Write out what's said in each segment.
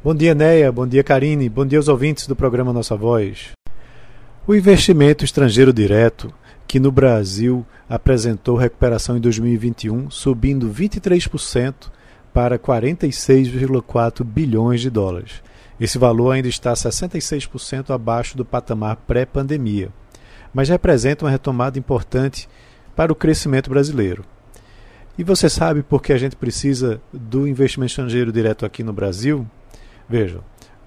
Bom dia, Neia. Bom dia, Karine. Bom dia aos ouvintes do programa Nossa Voz. O investimento estrangeiro direto, que no Brasil apresentou recuperação em 2021, subindo 23% para 46,4 bilhões de dólares. Esse valor ainda está 66% abaixo do patamar pré-pandemia, mas representa uma retomada importante para o crescimento brasileiro. E você sabe por que a gente precisa do investimento estrangeiro direto aqui no Brasil? Veja,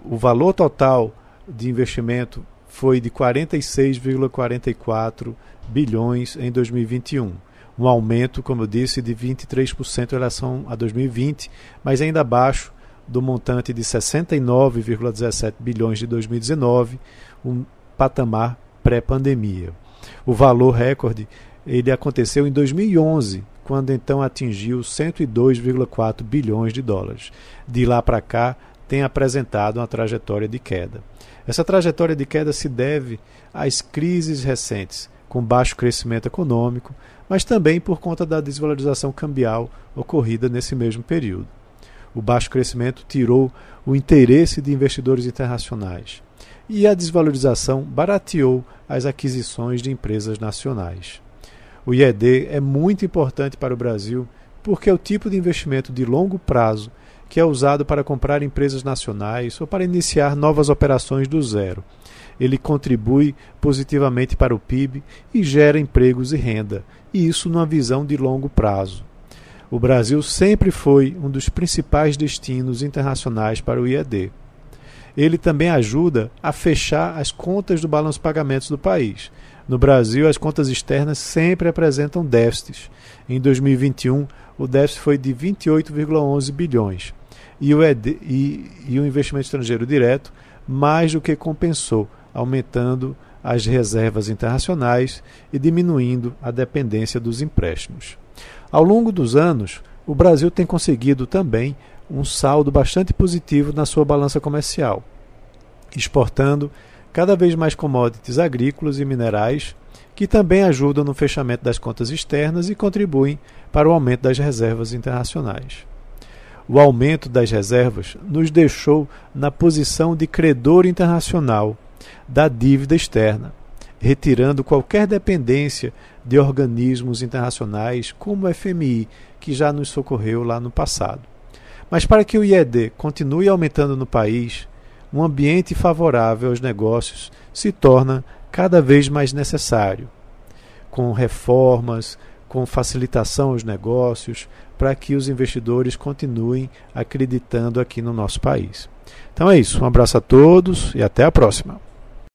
o valor total de investimento foi de 46,44 bilhões em 2021, um aumento, como eu disse, de 23% em relação a 2020, mas ainda abaixo do montante de 69,17 bilhões de 2019, um patamar pré-pandemia. O valor recorde ele aconteceu em 2011, quando então atingiu 102,4 bilhões de dólares. De lá para cá, tem apresentado uma trajetória de queda. Essa trajetória de queda se deve às crises recentes, com baixo crescimento econômico, mas também por conta da desvalorização cambial ocorrida nesse mesmo período. O baixo crescimento tirou o interesse de investidores internacionais e a desvalorização barateou as aquisições de empresas nacionais. O IED é muito importante para o Brasil porque é o tipo de investimento de longo prazo que é usado para comprar empresas nacionais ou para iniciar novas operações do zero. Ele contribui positivamente para o PIB e gera empregos e renda, e isso numa visão de longo prazo. O Brasil sempre foi um dos principais destinos internacionais para o IED. Ele também ajuda a fechar as contas do balanço de pagamentos do país. No Brasil, as contas externas sempre apresentam déficits. Em 2021, o déficit foi de 28,11 bilhões. E o, ED, e, e o investimento estrangeiro direto mais do que compensou, aumentando as reservas internacionais e diminuindo a dependência dos empréstimos. Ao longo dos anos, o Brasil tem conseguido também um saldo bastante positivo na sua balança comercial, exportando cada vez mais commodities agrícolas e minerais, que também ajudam no fechamento das contas externas e contribuem para o aumento das reservas internacionais. O aumento das reservas nos deixou na posição de credor internacional da dívida externa, retirando qualquer dependência de organismos internacionais como o FMI, que já nos socorreu lá no passado. Mas para que o IED continue aumentando no país, um ambiente favorável aos negócios se torna cada vez mais necessário, com reformas, com facilitação aos negócios, para que os investidores continuem acreditando aqui no nosso país. Então é isso, um abraço a todos e até a próxima.